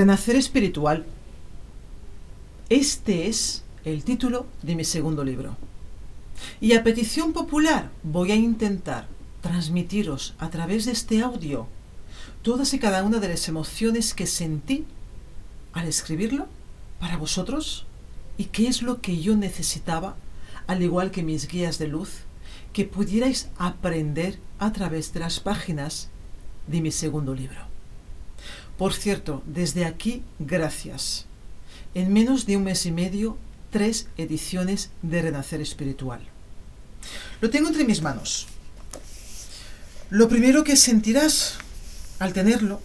Renacer espiritual. Este es el título de mi segundo libro. Y a petición popular voy a intentar transmitiros a través de este audio todas y cada una de las emociones que sentí al escribirlo para vosotros y qué es lo que yo necesitaba, al igual que mis guías de luz, que pudierais aprender a través de las páginas de mi segundo libro. Por cierto, desde aquí, gracias. En menos de un mes y medio, tres ediciones de Renacer Espiritual. Lo tengo entre mis manos. Lo primero que sentirás al tenerlo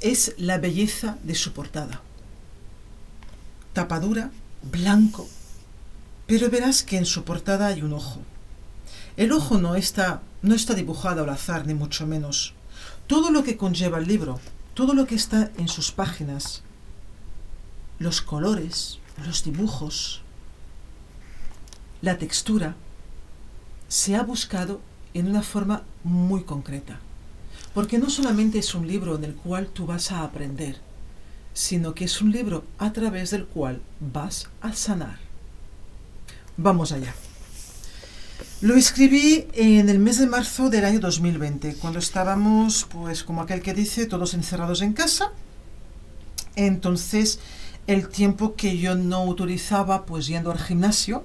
es la belleza de su portada. Tapadura, blanco, pero verás que en su portada hay un ojo. El ojo no está, no está dibujado al azar, ni mucho menos todo lo que conlleva el libro, todo lo que está en sus páginas, los colores, los dibujos, la textura, se ha buscado en una forma muy concreta. Porque no solamente es un libro en el cual tú vas a aprender, sino que es un libro a través del cual vas a sanar. Vamos allá. Lo escribí en el mes de marzo del año 2020, cuando estábamos, pues como aquel que dice, todos encerrados en casa. Entonces, el tiempo que yo no utilizaba, pues yendo al gimnasio,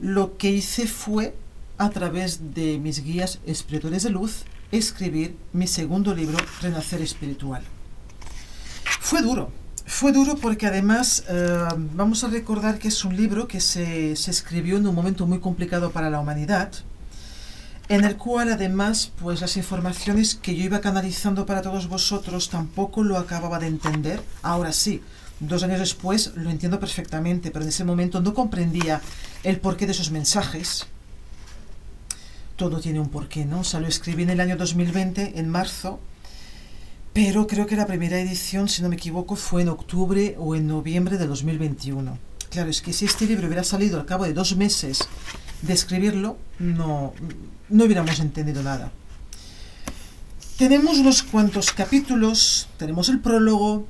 lo que hice fue, a través de mis guías espirituales de luz, escribir mi segundo libro, Renacer Espiritual. Fue duro, fue duro porque además eh, vamos a recordar que es un libro que se, se, escribió en un momento muy complicado para la humanidad, en el cual además pues las informaciones que yo iba canalizando para todos vosotros tampoco lo acababa de entender. Ahora sí, dos años después lo entiendo perfectamente, pero en ese momento no comprendía el porqué de esos mensajes. Todo tiene un porqué, ¿no? O sea, lo escribí en el año 2020, en marzo, pero creo que la primera edición, si no me equivoco, fue en octubre o en noviembre de 2021. Claro, es que si este libro hubiera salido al cabo de dos meses de escribirlo, no, no hubiéramos entendido nada. Tenemos unos cuantos capítulos, tenemos el prólogo,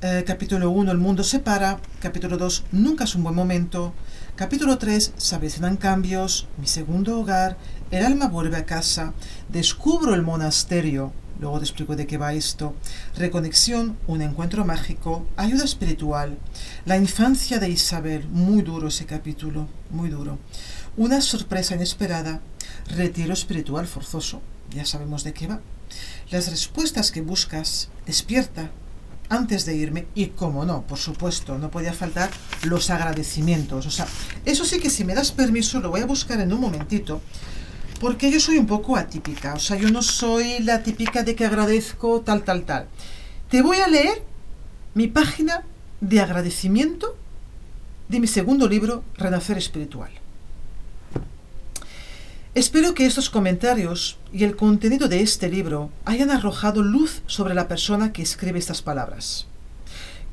eh, capítulo 1, El mundo se para, capítulo 2, Nunca es un buen momento, capítulo 3, Se avecinan cambios, Mi segundo hogar, El alma vuelve a casa, Descubro el monasterio, Luego te explico de qué va esto. Reconexión, un encuentro mágico, ayuda espiritual. La infancia de Isabel, muy duro ese capítulo, muy duro. Una sorpresa inesperada, retiro espiritual forzoso, ya sabemos de qué va. Las respuestas que buscas, despierta, antes de irme y como no, por supuesto, no podía faltar los agradecimientos. O sea, eso sí que si me das permiso lo voy a buscar en un momentito porque yo soy un poco atípica, o sea, yo no soy la típica de que agradezco tal, tal, tal. Te voy a leer mi página de agradecimiento de mi segundo libro, Renacer Espiritual. Espero que estos comentarios y el contenido de este libro hayan arrojado luz sobre la persona que escribe estas palabras.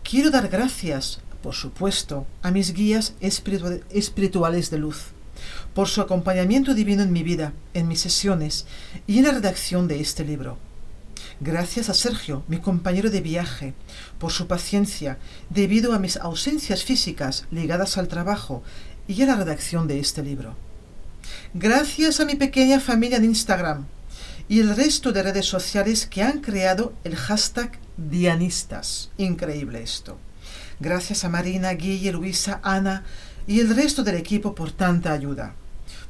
Quiero dar gracias, por supuesto, a mis guías espirituales de luz por su acompañamiento divino en mi vida, en mis sesiones y en la redacción de este libro. Gracias a Sergio, mi compañero de viaje, por su paciencia debido a mis ausencias físicas ligadas al trabajo y a la redacción de este libro. Gracias a mi pequeña familia en Instagram y el resto de redes sociales que han creado el hashtag Dianistas. Increíble esto. Gracias a Marina, Guille, Luisa, Ana y el resto del equipo por tanta ayuda.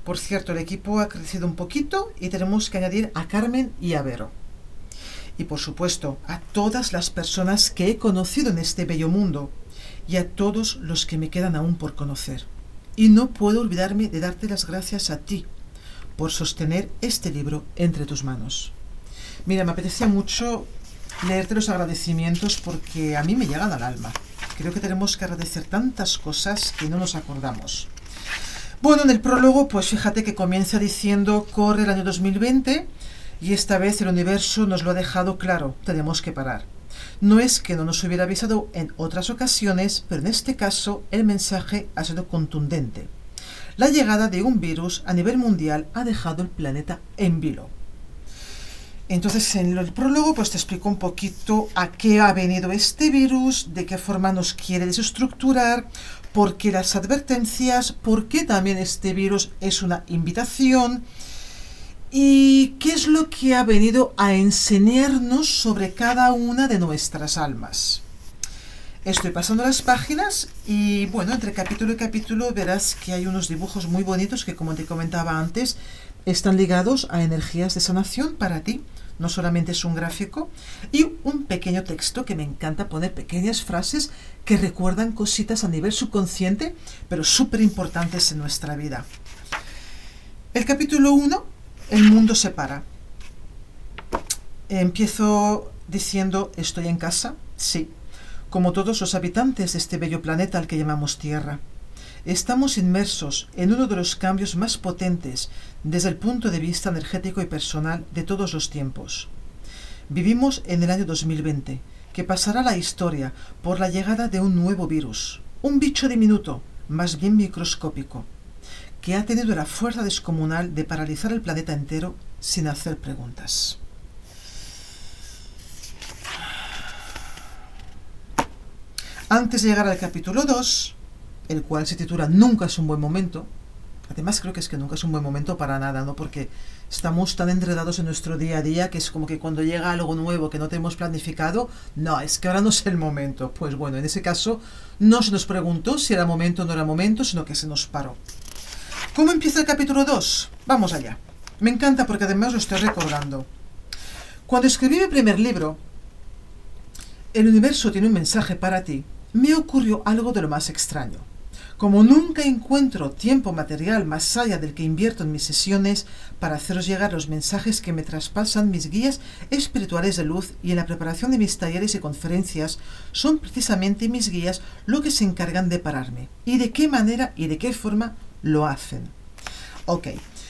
Por cierto, el equipo ha crecido un poquito y tenemos que añadir a Carmen y a Vero. Y por supuesto, a todas las personas que he conocido en este bello mundo y a todos los que me quedan aún por conocer. Y no puedo olvidarme de darte las gracias a ti por sostener este libro entre tus manos. Mira, me apetecía mucho leerte los agradecimientos porque a mí me llegan al alma. Creo que tenemos que agradecer tantas cosas que no nos acordamos. Bueno, en el prólogo, pues fíjate que comienza diciendo corre el año 2020 y esta vez el universo nos lo ha dejado claro, tenemos que parar. No es que no nos hubiera avisado en otras ocasiones, pero en este caso el mensaje ha sido contundente. La llegada de un virus a nivel mundial ha dejado el planeta en vilo. Entonces en el prólogo pues te explico un poquito a qué ha venido este virus, de qué forma nos quiere desestructurar, por qué las advertencias, por qué también este virus es una invitación y qué es lo que ha venido a enseñarnos sobre cada una de nuestras almas. Estoy pasando las páginas y bueno, entre capítulo y capítulo verás que hay unos dibujos muy bonitos que como te comentaba antes, están ligados a energías de sanación para ti no solamente es un gráfico, y un pequeño texto que me encanta poner pequeñas frases que recuerdan cositas a nivel subconsciente, pero súper importantes en nuestra vida. El capítulo 1, El mundo se para. Empiezo diciendo, ¿estoy en casa? Sí, como todos los habitantes de este bello planeta al que llamamos Tierra. Estamos inmersos en uno de los cambios más potentes desde el punto de vista energético y personal de todos los tiempos. Vivimos en el año 2020, que pasará la historia por la llegada de un nuevo virus, un bicho diminuto, más bien microscópico, que ha tenido la fuerza descomunal de paralizar el planeta entero sin hacer preguntas. Antes de llegar al capítulo 2, el cual se titula Nunca es un buen momento. Además creo que es que nunca es un buen momento para nada, ¿no? Porque estamos tan enredados en nuestro día a día que es como que cuando llega algo nuevo que no tenemos planificado, no, es que ahora no es el momento. Pues bueno, en ese caso no se nos preguntó si era momento o no era momento, sino que se nos paró. ¿Cómo empieza el capítulo 2? Vamos allá. Me encanta porque además lo estoy recordando. Cuando escribí mi primer libro, El universo tiene un mensaje para ti, me ocurrió algo de lo más extraño. Como nunca encuentro tiempo material más allá del que invierto en mis sesiones para haceros llegar los mensajes que me traspasan mis guías espirituales de luz y en la preparación de mis talleres y conferencias, son precisamente mis guías lo que se encargan de pararme. ¿Y de qué manera y de qué forma lo hacen? Ok,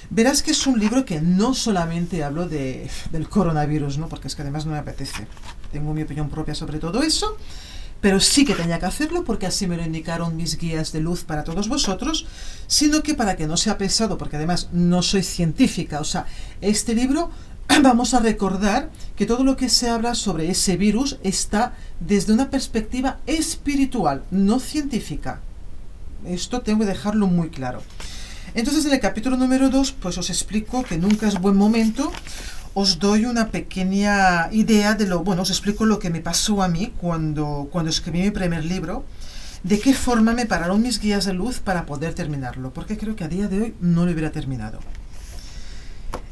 verás que es un libro que no solamente hablo de, del coronavirus, ¿no? porque es que además no me apetece. Tengo mi opinión propia sobre todo eso pero sí que tenía que hacerlo porque así me lo indicaron mis guías de luz para todos vosotros, sino que para que no sea pesado, porque además no soy científica, o sea, este libro vamos a recordar que todo lo que se habla sobre ese virus está desde una perspectiva espiritual, no científica. Esto tengo que dejarlo muy claro. Entonces en el capítulo número 2 pues os explico que nunca es buen momento os doy una pequeña idea de lo, bueno, os explico lo que me pasó a mí cuando, cuando escribí mi primer libro, de qué forma me pararon mis guías de luz para poder terminarlo, porque creo que a día de hoy no lo hubiera terminado.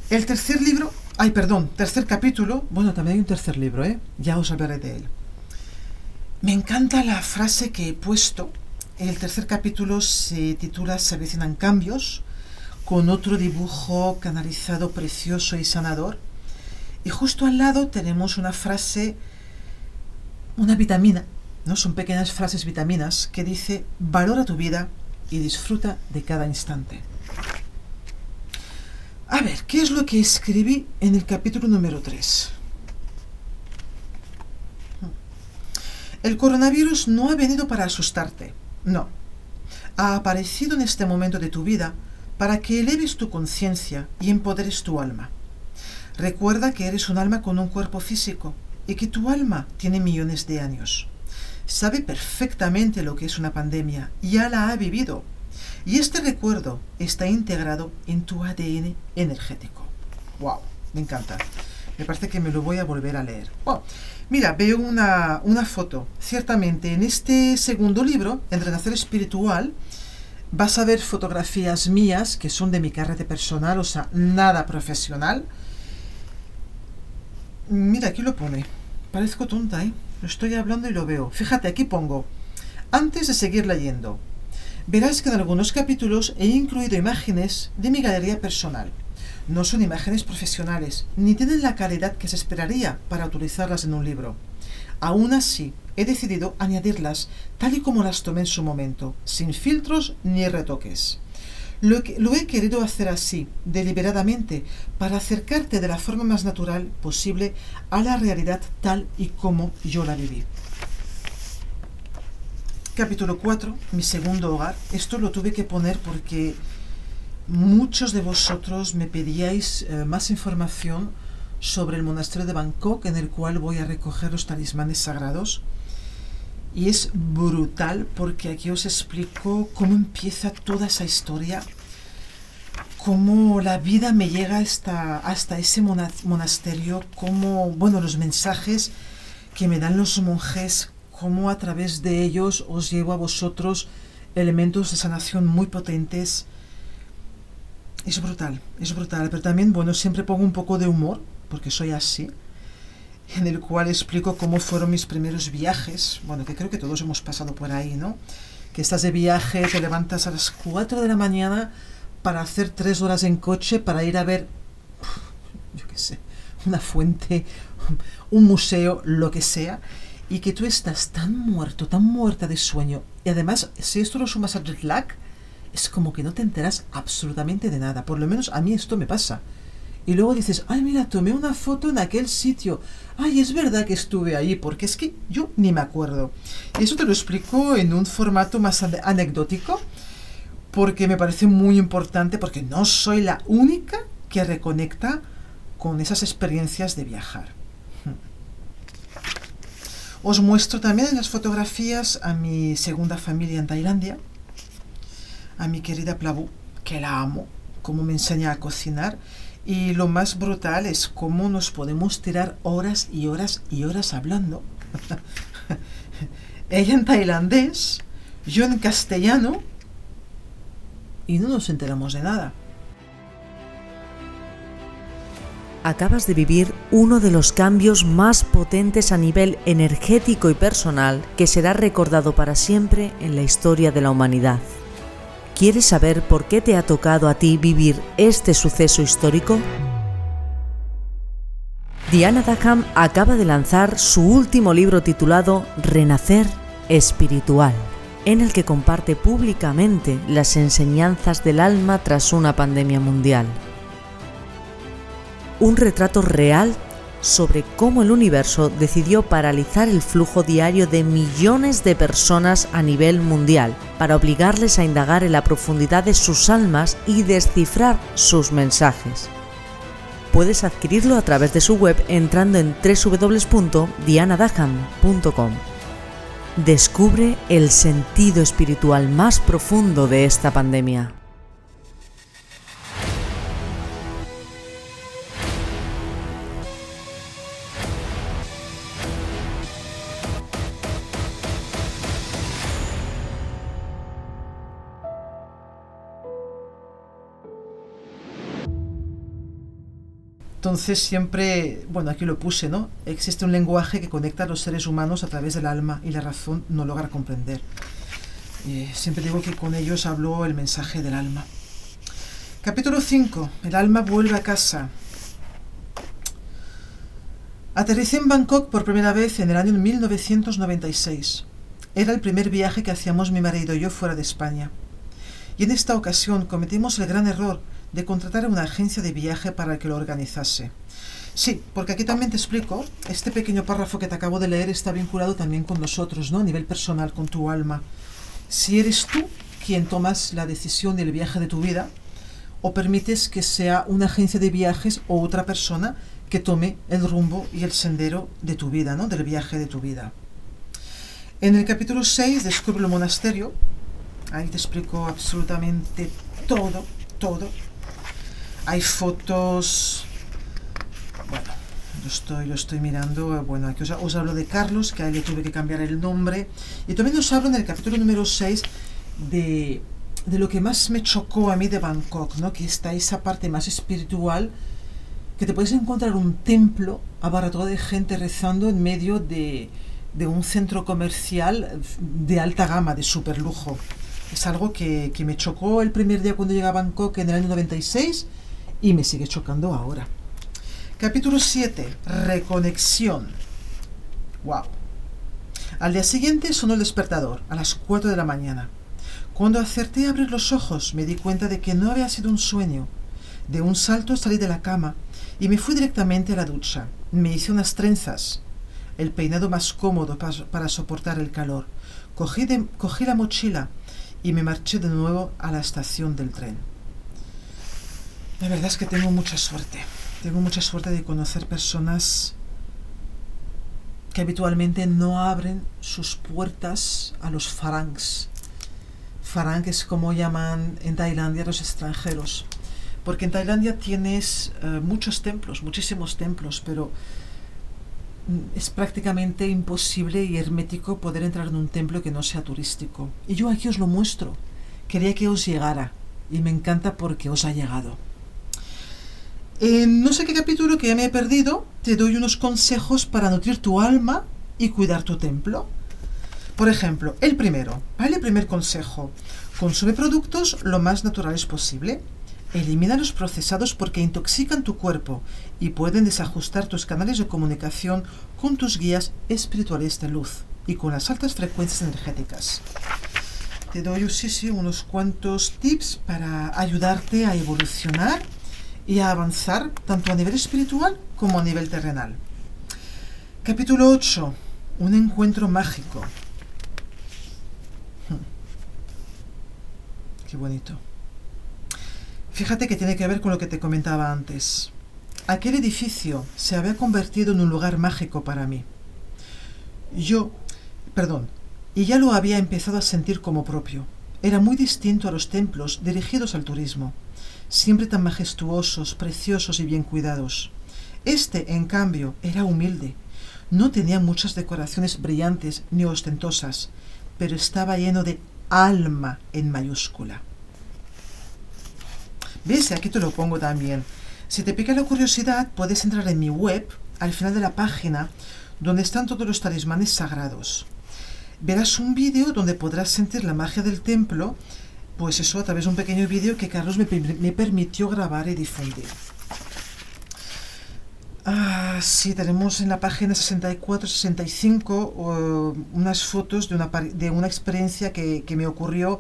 El tercer libro, ay, perdón, tercer capítulo, bueno, también hay un tercer libro, ¿eh? Ya os hablaré de él. Me encanta la frase que he puesto. El tercer capítulo se titula Se avecinan cambios, con otro dibujo canalizado precioso y sanador. Y justo al lado tenemos una frase, una vitamina, ¿no? Son pequeñas frases vitaminas que dice, valora tu vida y disfruta de cada instante. A ver, ¿qué es lo que escribí en el capítulo número 3? El coronavirus no ha venido para asustarte, no. Ha aparecido en este momento de tu vida para que eleves tu conciencia y empoderes tu alma. Recuerda que eres un alma con un cuerpo físico y que tu alma tiene millones de años. Sabe perfectamente lo que es una pandemia, ya la ha vivido. Y este recuerdo está integrado en tu ADN energético. ¡Wow! Me encanta. Me parece que me lo voy a volver a leer. Oh, mira, veo una, una foto. Ciertamente, en este segundo libro, El Renacer Espiritual, vas a ver fotografías mías que son de mi carrete personal, o sea, nada profesional. Mira, aquí lo pone. Parezco tonta, ¿eh? Lo estoy hablando y lo veo. Fíjate, aquí pongo. Antes de seguir leyendo, verás que en algunos capítulos he incluido imágenes de mi galería personal. No son imágenes profesionales, ni tienen la calidad que se esperaría para utilizarlas en un libro. Aún así, he decidido añadirlas tal y como las tomé en su momento, sin filtros ni retoques. Lo, he querido hacer así, deliberadamente, para acercarte de la forma más natural posible a la realidad tal y como yo la viví. Capítulo 4, mi segundo hogar. Esto lo tuve que poner porque muchos de vosotros me pedíais eh, más información sobre el monasterio de Bangkok en el cual voy a recoger los talismanes sagrados. Y es brutal porque aquí os explico cómo empieza toda esa historia, cómo la vida me llega hasta, ese monasterio, cómo, bueno, los mensajes que me dan los monjes, cómo a través de ellos os llevo a vosotros elementos de sanación muy potentes. Es brutal, es brutal, pero también, bueno, siempre pongo un poco de humor, porque soy así, en el cual explico cómo fueron mis primeros viajes, bueno, que creo que todos hemos pasado por ahí, ¿no? Que estás de viaje, te levantas a las 4 de la mañana para hacer tres horas en coche para ir a ver, yo qué sé, una fuente, un museo, lo que sea, y que tú estás tan muerto, tan muerta de sueño, y además, si esto lo sumas al jet lag, es como que no te enteras absolutamente de nada. Por lo menos a mí esto me pasa. Y luego dices, ay, mira, tomé una foto en aquel sitio. Ay, es verdad que estuve ahí, porque es que yo ni me acuerdo. Y eso te lo explico en un formato más anecdótico, porque me parece muy importante, porque no soy la única que reconecta con esas experiencias de viajar. Os muestro también en las fotografías a mi segunda familia en Tailandia, a mi querida Plavu, que la amo, cómo me enseña a cocinar. Y lo más brutal es cómo nos podemos tirar horas y horas y horas hablando. Ella en tailandés, yo en castellano, y no nos enteramos de nada. acabas de vivir uno de los cambios más potentes a nivel energético y personal que será recordado para siempre en la historia de la humanidad. ¿Quieres saber por qué te ha tocado a ti vivir este suceso histórico? Diana Daham acaba de lanzar su último libro titulado Renacer Espiritual, en el que comparte públicamente las enseñanzas del alma tras una pandemia mundial un retrato real sobre cómo el universo decidió paralizar el flujo diario de millones de personas a nivel mundial para obligarles a indagar en la profundidad de sus almas y descifrar sus mensajes. Puedes adquirirlo a través de su web entrando en www.dianadaham.com. Descubre el sentido espiritual más profundo de esta pandemia. Entonces siempre, bueno, aquí lo puse, ¿no? Existe un lenguaje que conecta a los seres humanos a través del alma y la razón no logra comprender. Eh, siempre digo que con ellos habló el mensaje del alma. Capítulo 5. El alma vuelve a casa. Aterricé en Bangkok por primera vez en el año 1996. Era el primer viaje que hacíamos mi marido y yo fuera de España. Y en esta ocasión cometimos el gran error de contratar a una agencia de viaje para que lo organizase. Sí, porque aquí también te explico, este pequeño párrafo que te acabo de leer está vinculado también con nosotros, ¿no? A nivel personal, con tu alma. Si eres tú quien tomas la decisión del viaje de tu vida, o permites que sea una agencia de viajes o otra persona que tome el rumbo y el sendero de tu vida, ¿no? Del viaje de tu vida. En el capítulo 6 descubre el monasterio. Ahí te explico absolutamente todo, todo, hay fotos, bueno, lo estoy, lo estoy mirando. Bueno, aquí os, hablo de Carlos, que a él le tuve que cambiar el nombre. Y también os hablo en el capítulo número 6 de, lo que más me chocó a mí de Bangkok, ¿no? Que está esa parte más espiritual, que te puedes encontrar un templo abarrotado de gente rezando en medio de, de un centro comercial de alta gama, de super lujo. Es algo que, que me chocó el primer día cuando llegué a Bangkok en el año 96 y me sigue chocando ahora. Capítulo 7. Reconexión. Wow. Al día siguiente sonó el despertador, a las 4 de la mañana. Cuando acerté a abrir los ojos, me di cuenta de que no había sido un sueño. De un salto salí de la cama y me fui directamente a la ducha. Me hice unas trenzas, el peinado más cómodo para, soportar el calor. Cogí, cogí la mochila y me marché de nuevo a la estación del tren. La verdad es que tengo mucha suerte. Tengo mucha suerte de conocer personas que habitualmente no abren sus puertas a los farangs. Farang es como llaman en Tailandia los extranjeros. Porque en Tailandia tienes eh, muchos templos, muchísimos templos, pero mm, es prácticamente imposible y hermético poder entrar en un templo que no sea turístico. Y yo aquí os lo muestro. Quería que os llegara. Y me encanta porque os ha llegado. En no sé qué capítulo que ya me he perdido, te doy unos consejos para nutrir tu alma y cuidar tu templo. Por ejemplo, el primero, ¿vale? Primer consejo. Consume productos lo más naturales posible. Elimina los procesados porque intoxican tu cuerpo y pueden desajustar tus canales de comunicación con tus guías espirituales de luz y con las altas frecuencias energéticas. Te doy sí, sí, unos cuantos tips para ayudarte a evolucionar y a avanzar tanto a nivel espiritual como a nivel terrenal. Capítulo 8. Un encuentro mágico. Hmm. Qué bonito. Fíjate que tiene que ver con lo que te comentaba antes. Aquel edificio se había convertido en un lugar mágico para mí. Yo, perdón, y ya lo había empezado a sentir como propio. Era muy distinto a los templos dirigidos al turismo siempre tan majestuosos, preciosos y bien cuidados. Este, en cambio, era humilde. No tenía muchas decoraciones brillantes ni ostentosas, pero estaba lleno de alma en mayúscula. ¿Ves? Aquí te lo pongo también. Si te pica la curiosidad, puedes entrar en mi web, al final de la página, donde están todos los talismanes sagrados. Verás un vídeo donde podrás sentir la magia del templo pues eso, a través de un pequeño vídeo que Carlos me, permitió grabar y difundir. Ah, sí, tenemos en la página 64-65 unas fotos de una, de una experiencia que, que, me ocurrió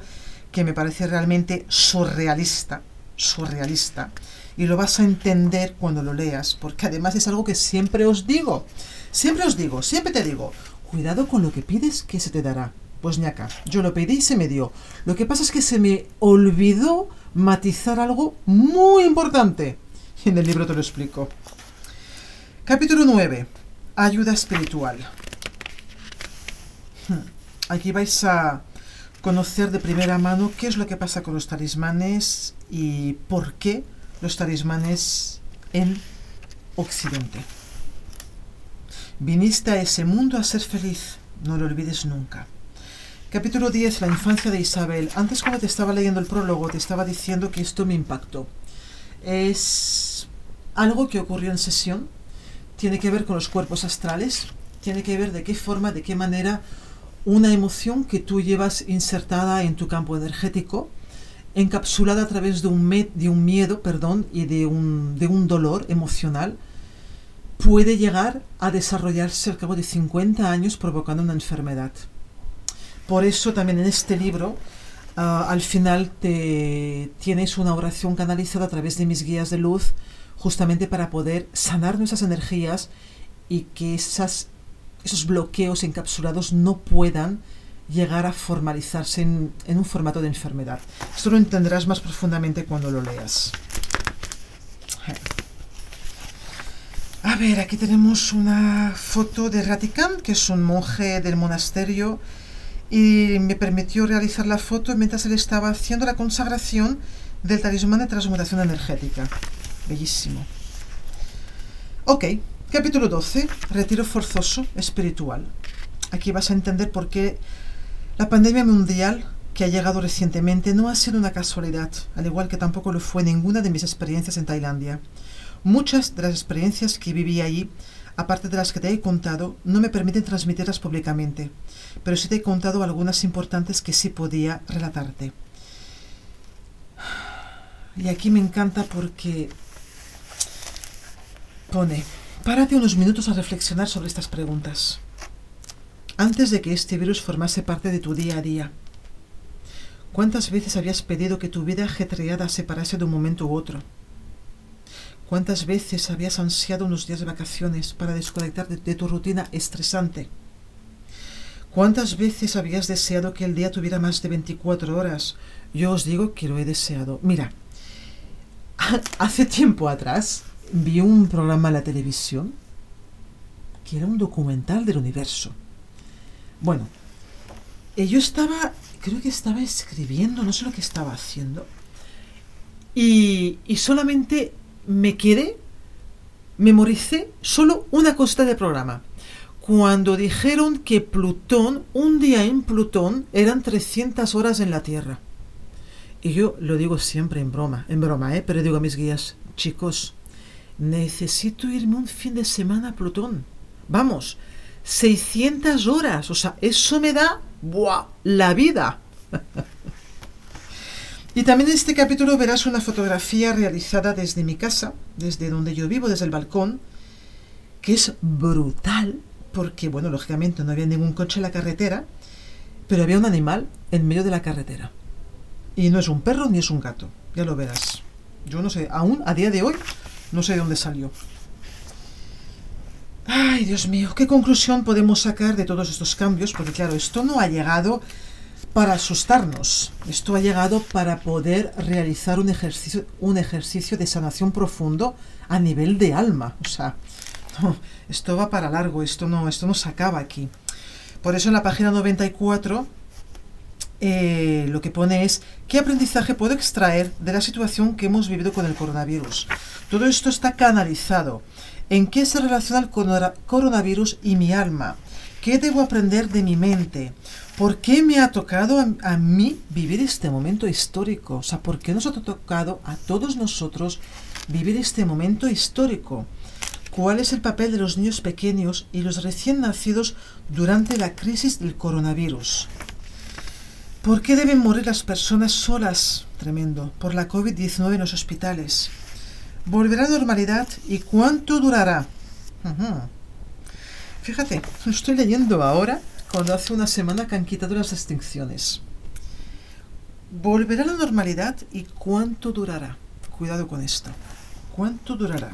que me parece realmente surrealista, surrealista. Y lo vas a entender cuando lo leas, porque además es algo que siempre os digo, siempre os digo, siempre te digo, cuidado con lo que pides que se te dará. Pues acá, yo lo pedí y se me dio. Lo que pasa es que se me olvidó matizar algo muy importante. Y en el libro te lo explico. Capítulo 9. Ayuda espiritual. Hmm. Aquí vais a conocer de primera mano qué es lo que pasa con los talismanes y por qué los talismanes en Occidente. Viniste a ese mundo a ser feliz, no lo olvides nunca. Capítulo 10. La infancia de Isabel. Antes cuando te estaba leyendo el prólogo te estaba diciendo que esto me impactó. Es algo que ocurrió en sesión. Tiene que ver con los cuerpos astrales. Tiene que ver de qué forma, de qué manera una emoción que tú llevas insertada en tu campo energético, encapsulada a través de un, de un miedo perdón, y de un, de un dolor emocional, puede llegar a desarrollarse al cabo de 50 años provocando una enfermedad. Por eso también en este libro ah, al final te, tienes una oración canalizada a través de mis guías de luz justamente para poder sanar nuestras energías y que esas, esos bloqueos encapsulados no puedan llegar a formalizarse en, un formato de enfermedad. Esto lo entenderás más profundamente cuando lo leas. A ver, aquí tenemos una foto de Ratikant, que es un monje del monasterio y me permitió realizar la foto mientras él estaba haciendo la consagración del talismán de transmutación energética. Bellísimo. Ok, Capítulo 12. Retiro forzoso espiritual. Aquí vas a entender por qué la pandemia mundial que ha llegado recientemente no ha sido una casualidad, al igual que tampoco lo fue ninguna de mis experiencias en Tailandia. Muchas de las experiencias que viví allí, aparte de las que te he contado, no me permiten transmitirlas públicamente, pero sí te he contado algunas importantes que sí podía relatarte. Y aquí me encanta porque pone, párate unos minutos a reflexionar sobre estas preguntas. Antes de que este virus formase parte de tu día a día, ¿cuántas veces habías pedido que tu vida ajetreada se parase de un momento u otro? ¿Cuántas veces habías ansiado unos días de vacaciones para desconectar de, tu rutina estresante? ¿Cuántas veces habías deseado que el día tuviera más de 24 horas? Yo os digo que lo he deseado. Mira, hace tiempo atrás vi un programa en la televisión que era un documental del universo. Bueno, eh, yo estaba, creo que estaba escribiendo, no sé lo que estaba haciendo, y solamente me quedé, memoricé solo una cosa de programa. Cuando dijeron que Plutón, un día en Plutón, eran 300 horas en la Tierra. Y yo lo digo siempre en broma, en broma, ¿eh? Pero digo a mis guías, chicos, necesito irme un fin de semana a Plutón. Vamos, 600 horas. O sea, eso me da, ¡buah!, la vida. y también en este capítulo verás una fotografía realizada desde mi casa, desde donde yo vivo, desde el balcón, que es brutal, porque, bueno, lógicamente no había ningún coche en la carretera, pero había un animal en medio de la carretera. Y no es un perro ni es un gato, ya lo verás. Yo no sé, aún a día de hoy, no sé de dónde salió. Ay, Dios mío, ¿qué conclusión podemos sacar de todos estos cambios? Porque claro, esto no ha llegado para asustarnos, esto ha llegado para poder realizar un ejercicio, un ejercicio de sanación profundo a nivel de alma. O sea, esto va para largo, esto no, esto no se acaba aquí. Por eso en la página 94 eh, lo que pone es qué aprendizaje puedo extraer de la situación que hemos vivido con el coronavirus. Todo esto está canalizado. ¿En qué se relaciona el coronavirus y mi alma? ¿Qué debo aprender de mi mente? ¿Por qué me ha tocado a, mí vivir este momento histórico? O sea, ¿por qué nos ha tocado a todos nosotros vivir este momento histórico? ¿Cuál es el papel de los niños pequeños y los recién nacidos durante la crisis del coronavirus? ¿Por qué deben morir las personas solas? Tremendo. Por la COVID-19 en los hospitales. ¿Volverá a normalidad y cuánto durará? Fíjate, estoy leyendo ahora cuando hace una semana que han quitado las extinciones. ¿Volverá a la normalidad y cuánto durará? Cuidado con esto. ¿Cuánto durará?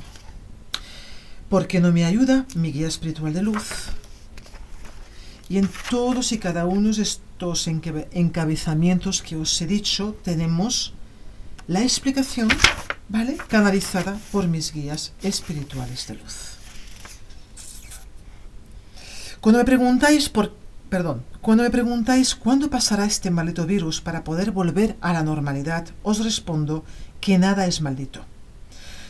Porque no me ayuda mi guía espiritual de luz. Y en todos y cada uno de estos encabezamientos que os he dicho tenemos la explicación, ¿vale? Canalizada por mis guías espirituales de luz. Cuando me preguntáis por, perdón, cuando me preguntáis cuándo pasará este maldito virus para poder volver a la normalidad, os respondo que nada es maldito.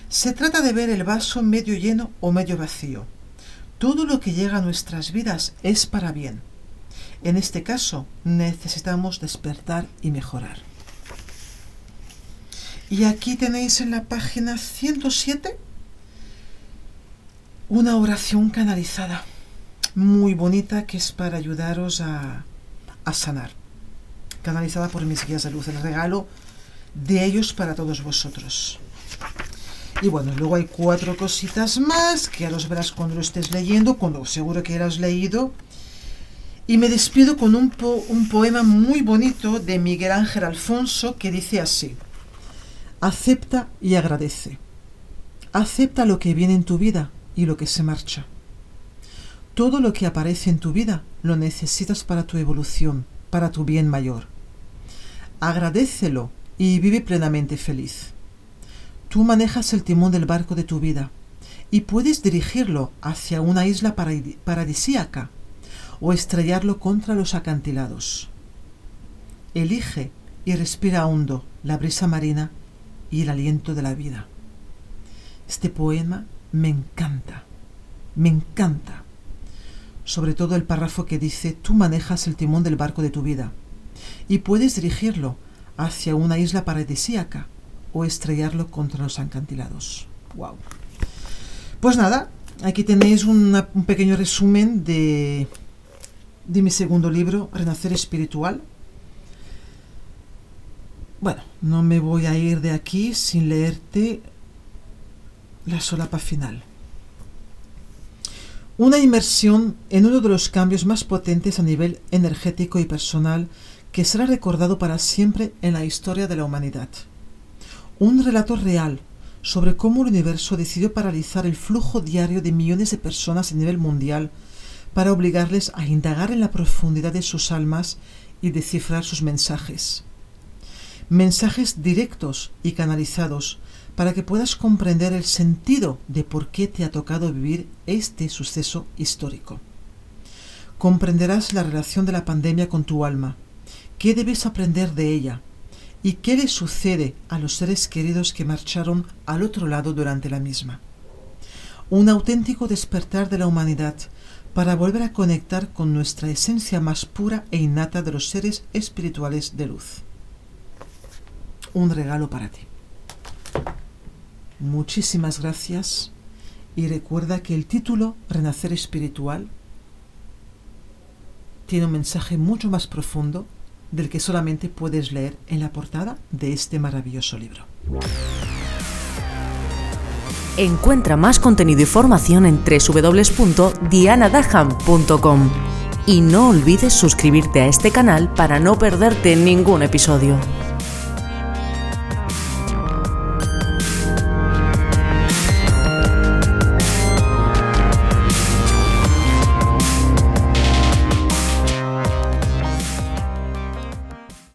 Se trata de ver el vaso medio lleno o medio vacío todo lo que llega a nuestras vidas es para bien. En este caso, necesitamos despertar y mejorar. Y aquí tenéis en la página 107 una oración canalizada, muy bonita, que es para ayudaros a, a sanar. Canalizada por mis guías de luz, el regalo de ellos para todos vosotros. Y bueno, luego hay cuatro cositas más que ya los verás cuando lo estés leyendo, cuando seguro que has leído. Y me despido con un, po un poema muy bonito de Miguel Ángel Alfonso que dice así. Acepta y agradece. Acepta lo que viene en tu vida y lo que se marcha. Todo lo que aparece en tu vida lo necesitas para tu evolución, para tu bien mayor. Agradecelo y vive plenamente feliz. Tú manejas el timón del barco de tu vida y puedes dirigirlo hacia una isla paradisíaca o estrellarlo contra los acantilados. Elige y respira hondo la brisa marina y el aliento de la vida. Este poema me encanta. Me encanta. Sobre todo el párrafo que dice, tú manejas el timón del barco de tu vida y puedes dirigirlo hacia una isla paradisíaca o estrellarlo contra los acantilados. ¡Wow! Pues nada, aquí tenéis un pequeño resumen de, de mi segundo libro, Renacer Espiritual. Bueno, no me voy a ir de aquí sin leerte la solapa final. Una inmersión en uno de los cambios más potentes a nivel energético y personal que será recordado para siempre en la historia de la humanidad. Un relato real sobre cómo el universo decidió paralizar el flujo diario de millones de personas a nivel mundial para obligarles a indagar en la profundidad de sus almas y descifrar sus mensajes. Mensajes directos y canalizados para que puedas comprender el sentido de por qué te ha tocado vivir este suceso histórico. Comprenderás la relación de la pandemia con tu alma, qué debes aprender de ella y qué le sucede a los seres queridos que marcharon al otro lado durante la misma. Un auténtico despertar de la humanidad para volver a conectar con nuestra esencia más pura e innata de los seres espirituales de luz. Un regalo para ti. Muchísimas gracias y recuerda que el título Renacer Espiritual tiene un mensaje mucho más profundo del que solamente puedes leer en la portada de este maravilloso libro. Encuentra más contenido y formación en www.dianadaham.com y no olvides suscribirte a este canal para no perderte ningún episodio.